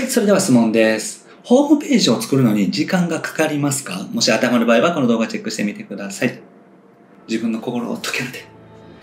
はい、それでは質問です。ホームページを作るのに時間がかかりますか？もし当たる場合はこの動画チェックしてみてください。自分の心を解けるで。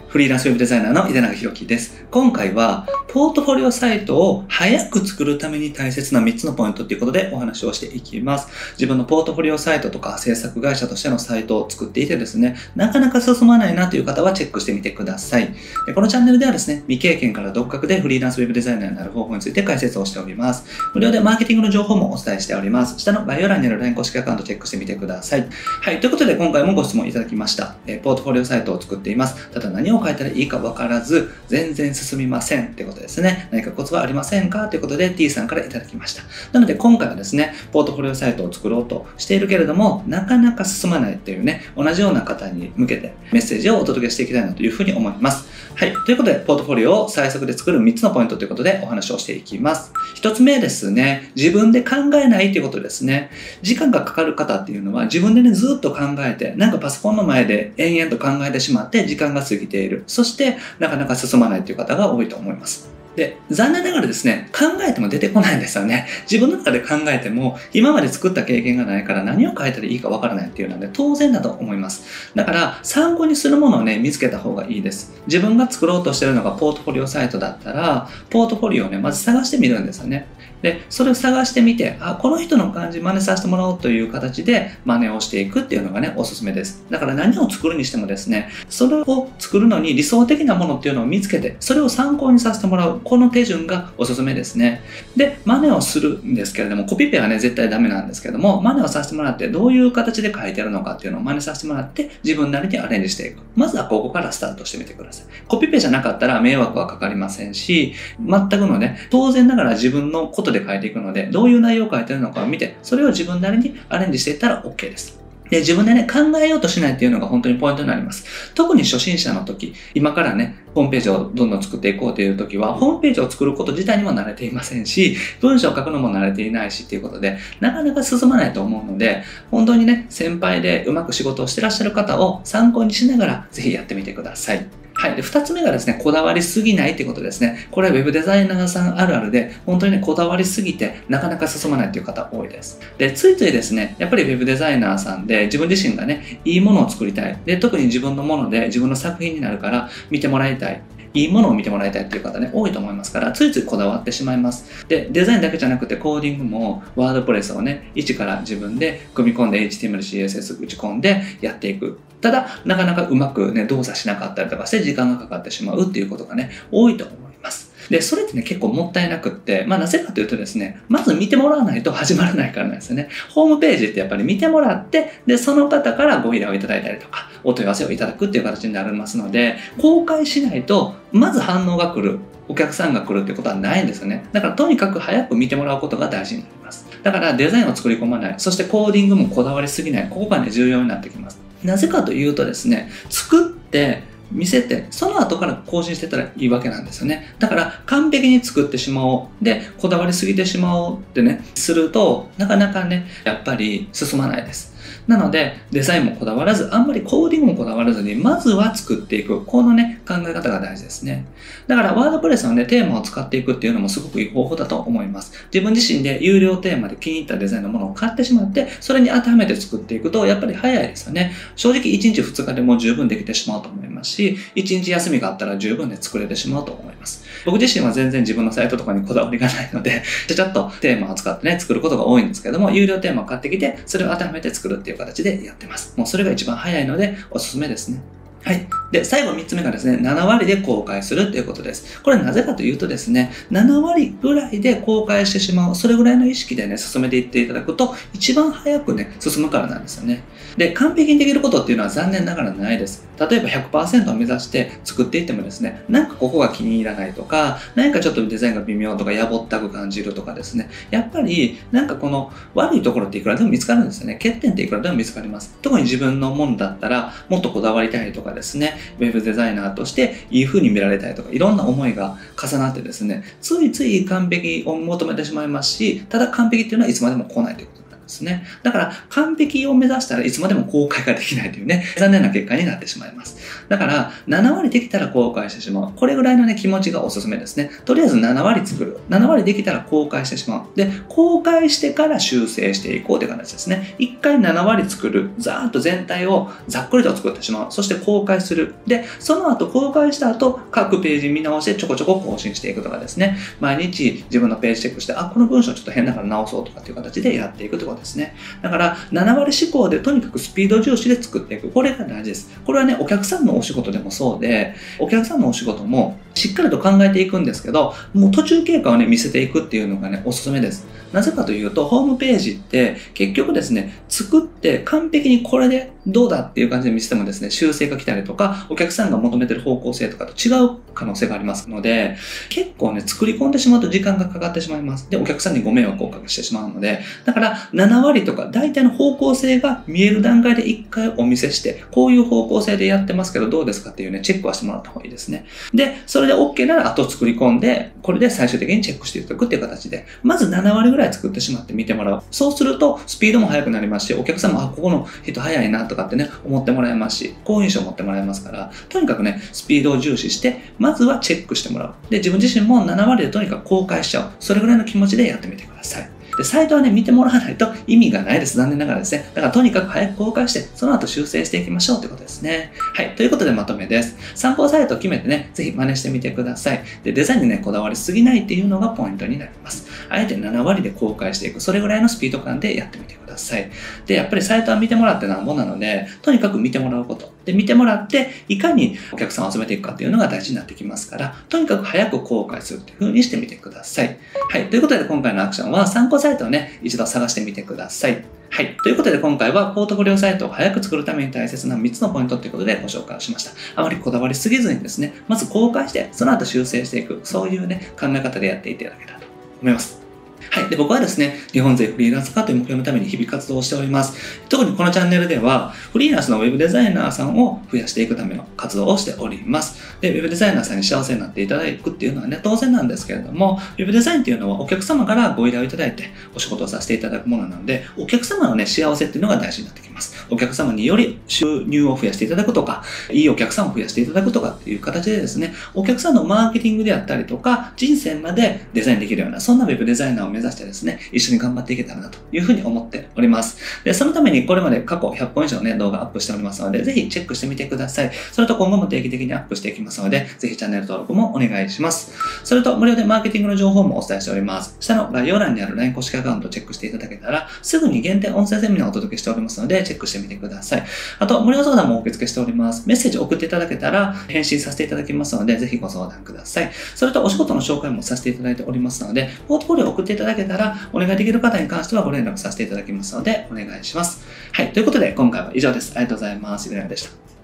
フリーランスウェブデザイナーの井出永弘樹です。今回は、ポートフォリオサイトを早く作るために大切な3つのポイントということでお話をしていきます。自分のポートフォリオサイトとか制作会社としてのサイトを作っていてですね、なかなか進まないなという方はチェックしてみてください。でこのチャンネルではですね、未経験から独学でフリーランスウェブデザイナーになる方法について解説をしております。無料でマーケティングの情報もお伝えしております。下の概要欄にある LINE 公式アカウントチェックしてみてください。はい、ということで今回もご質問いただきました。えポートフォリオサイトを作っています。ただ何を書いたらいいかわからず、全然進みませんってことですね。何かコツはありませんか？ということで T さんからいただきました。なので今回はですね、ポートフォリオサイトを作ろうとしているけれども、なかなか進まないっていうね、同じような方に向けてメッセージをお届けしていきたいなというふうに思います。はい。ということで、ポートフォリオを最速で作る3つのポイントということでお話をしていきます。1つ目ですね、自分で考えないということですね。時間がかかる方っていうのは自分でね、ずっと考えて、なんかパソコンの前で延々と考えてしまって時間が過ぎている。そして、なかなか進まないという方が多いと思います。で、残念ながらですね、考えても出てこないんですよね。自分の中で考えても、今まで作った経験がないから何を書いたらいいかわからないっていうのはね、当然だと思います。だから、参考にするものをね、見つけた方がいいです。自分が作ろうとしてるのがポートフォリオサイトだったら、ポートフォリオをね、まず探してみるんですよね。で、それを探してみて、あ、この人の感じ真似させてもらおうという形で真似をしていくっていうのがね、おすすめです。だから何を作るにしてもですね、それを作るのに理想的なものっていうのを見つけて、それを参考にさせてもらう。この手順がおすすめですね。で、真似をするんですけれども、コピペはね、絶対ダメなんですけども、真似をさせてもらって、どういう形で書いてあるのかっていうのを真似させてもらって、自分なりにアレンジしていく。まずはここからスタートしてみてください。コピペじゃなかったら迷惑はかかりませんし、全くのね、当然ながら自分のことで書いていくので、どういう内容を書いてるのかを見て、それを自分なりにアレンジしていったら OK です。で、自分でね、考えようとしないっていうのが本当にポイントになります。特に初心者の時、今からね、ホームページをどんどん作っていこうという時は、ホームページを作ること自体にも慣れていませんし、文章を書くのも慣れていないしっていうことで、なかなか進まないと思うので、本当にね、先輩でうまく仕事をしてらっしゃる方を参考にしながら、ぜひやってみてください。はい。で、二つ目がですね、こだわりすぎないっていうことですね。これは Web デザイナーさんあるあるで、本当にね、こだわりすぎて、なかなか進まないっていう方多いです。で、ついついですね、やっぱり Web デザイナーさんで、自分自身がね、いいものを作りたい。で、特に自分のもので、自分の作品になるから、見てもらいたい。いいものを見てもらいたいっていう方ね、多いと思いますから、ついついこだわってしまいます。で、デザインだけじゃなくて、コーディングも、ワードプレスをね、一から自分で組み込んで、HTML、CSS 打ち込んでやっていく。ただ、なかなかうまくね、動作しなかったりとかして、時間がかかってしまうっていうことがね、多いと思います。で、それってね、結構もったいなくって、まあなぜかというとですね、まず見てもらわないと 始まらないからなんですよね。ホームページってやっぱり見てもらって、で、その方からご依頼をいただいたりとか、お問い合わせをいただくっていう形になりますので、公開しないと、まず反応が来る。お客さんが来るってことはないんですよね。だからとにかく早く見てもらうことが大事になります。だからデザインを作り込まない。そしてコーディングもこだわりすぎない。ここがね、重要になってきます。なぜかというとですね、作って、見せて、その後から更新してたらいいわけなんですよね。だから完璧に作ってしまおう。で、こだわりすぎてしまおうってね、すると、なかなかね、やっぱり進まないです。なので、デザインもこだわらず、あんまりコーディングもこだわらずに、まずは作っていく。このね、考え方が大事ですね。だから、ワードプレスのね、テーマを使っていくっていうのもすごくいい方法だと思います。自分自身で有料テーマで気に入ったデザインのものを買ってしまって、それに当てはめて作っていくと、やっぱり早いですよね。正直1日2日でも十分できてしまうと思いますし、1日休みがあったら十分で作れてしまうと思います。僕自身は全然自分のサイトとかにこだわりがないので、ちょっとテーマを使ってね、作ることが多いんですけども、有料テーマを買ってきて、それを当てはめて作るっていう形でやってます。もうそれが一番早いので、おすすめですね。はい。で、最後3つ目がですね、7割で公開するということです。これなぜかというとですね、7割ぐらいで公開してしまう、それぐらいの意識でね、進めていっていただくと、一番早くね、進むからなんですよね。で、完璧にできることっていうのは残念ながらないです。例えば100%を目指して作っていってもですね、なんかここが気に入らないとか、何かちょっとデザインが微妙とか、やぼったく感じるとかですね、やっぱりなんかこの悪いところっていくらでも見つかるんですよね。欠点っていくらでも見つかります。特に自分のものだったら、もっとこだわりたいとかですね、ウェブデザイナーとしていい風に見られたいとか、いろんな思いが重なってですね、ついつい完璧を求めてしまいますし、ただ完璧っていうのはいつまでも来ないということ。ですね。だから、完璧を目指したらいつまでも公開ができないというね、残念な結果になってしまいます。だから、7割できたら公開してしまう。これぐらいのね、気持ちがおすすめですね。とりあえず7割作る。7割できたら公開してしまう。で、公開してから修正していこうという形ですね。1回7割作る。ざーっと全体をざっくりと作ってしまう。そして公開する。で、その後公開した後、各ページ見直してちょこちょこ更新していくとかですね。毎日自分のページチェックして、あ、この文章ちょっと変だから直そうとかっていう形でやっていくということですね。だから、7割思考でとにかくスピード重視で作っていく。これが大事です。これはね、お客さんのお仕事でもそうで、お客さんのお仕事もしっかりと考えていくんですけど、もう途中経過をね、見せていくっていうのがね、おすすめです。なぜかというと、ホームページって結局ですね、作って完璧にこれでどうだっていう感じで見せてもですね、修正が来たりとか、お客さんが求めてる方向性とかと違う可能性がありますので、結構ね、作り込んでしまうと時間がかかってしまいます。で、お客さんにご迷惑をおかけしてしまうので、だから7割とか大体の方向性が見える段階で1回お見せして、こういう方向性でやってますけどどうですかっていうね、チェックはしてもらった方がいいですね。で、それで OK なら後作り込んで、これで最終的にチェックしていただくっていう形で、まず7割ぐらい作ってしまって見てもらう。そうすると、スピードも速くなりますし、お客さんも、あ、ここの人速いなとかってね、思ってもらえますし、好印象を持ってもらえますから、とにかくね、スピードを重視して、まずはチェックしてもらう。で、自分自身も7割でとにかく公開しちゃう。それぐらいの気持ちでやってみてください。で、サイトはね、見てもらわないと意味がないです。残念ながらですね。だからとにかく早く公開して、その後修正していきましょうということですね。はい。ということでまとめです。参考サイトを決めてね、ぜひ真似してみてください。で、デザインにね、こだわりすぎないっていうのがポイントになります。あえて7割で公開していく。それぐらいのスピード感でやってみてください。ださいで、やっぱりサイトは見てもらってなんぼなので、とにかく見てもらうこと。で、見てもらって、いかにお客さんを集めていくかっていうのが大事になってきますから、とにかく早く公開するっていう風にしてみてください。はい。ということで今回のアクションは参考サイトをね、一度探してみてください。はい。ということで今回はポートフォリオサイトを早く作るために大切な3つのポイントということでご紹介をしました。あまりこだわりすぎずにですね、まず公開して、その後修正していく、そういうね、考え方でやっていただけたらと思います。はい。で、僕はですね、日本勢フリーランス化という目標のために日々活動をしております。特にこのチャンネルでは、フリーランスのウェブデザイナーさんを増やしていくための活動をしております。で、ウェブデザイナーさんに幸せになっていただくっていうのはね、当然なんですけれども、ウェブデザインっていうのはお客様からご依頼をいただいてお仕事をさせていただくものなので、お客様のね、幸せっていうのが大事になってきます。お客様により収入を増やしていただくとか、いいお客さんを増やしていただくとかっていう形でですね、お客さんのマーケティングであったりとか、人生までデザインできるような、そんなウェブデザイナーを目指してですね、一緒に頑張っていけたらなというふうに思っております。で、そのためにこれまで過去100本以上ね、動画アップしておりますので、ぜひチェックしてみてください。それと今後も定期的にアップしていきますので、ぜひチャンネル登録もお願いします。それと無料でマーケティングの情報もお伝えしております。下の概要欄にある LINE 公式アカウントをチェックしていただけたら、すぐに限定音声セミナーをお届けしておりますので、チェックしてみてください。あと、無料相談も受付しております。メッセージ送っていただけたら、返信させていただきますので、ぜひご相談ください。それと、お仕事の紹介もさせていただいておりますので、ポートフォリオを送っていただけたら、お願いできる方に関してはご連絡させていただきますので、お願いします。はい。ということで、今回は以上です。ありがとうございます。ゆでなでした。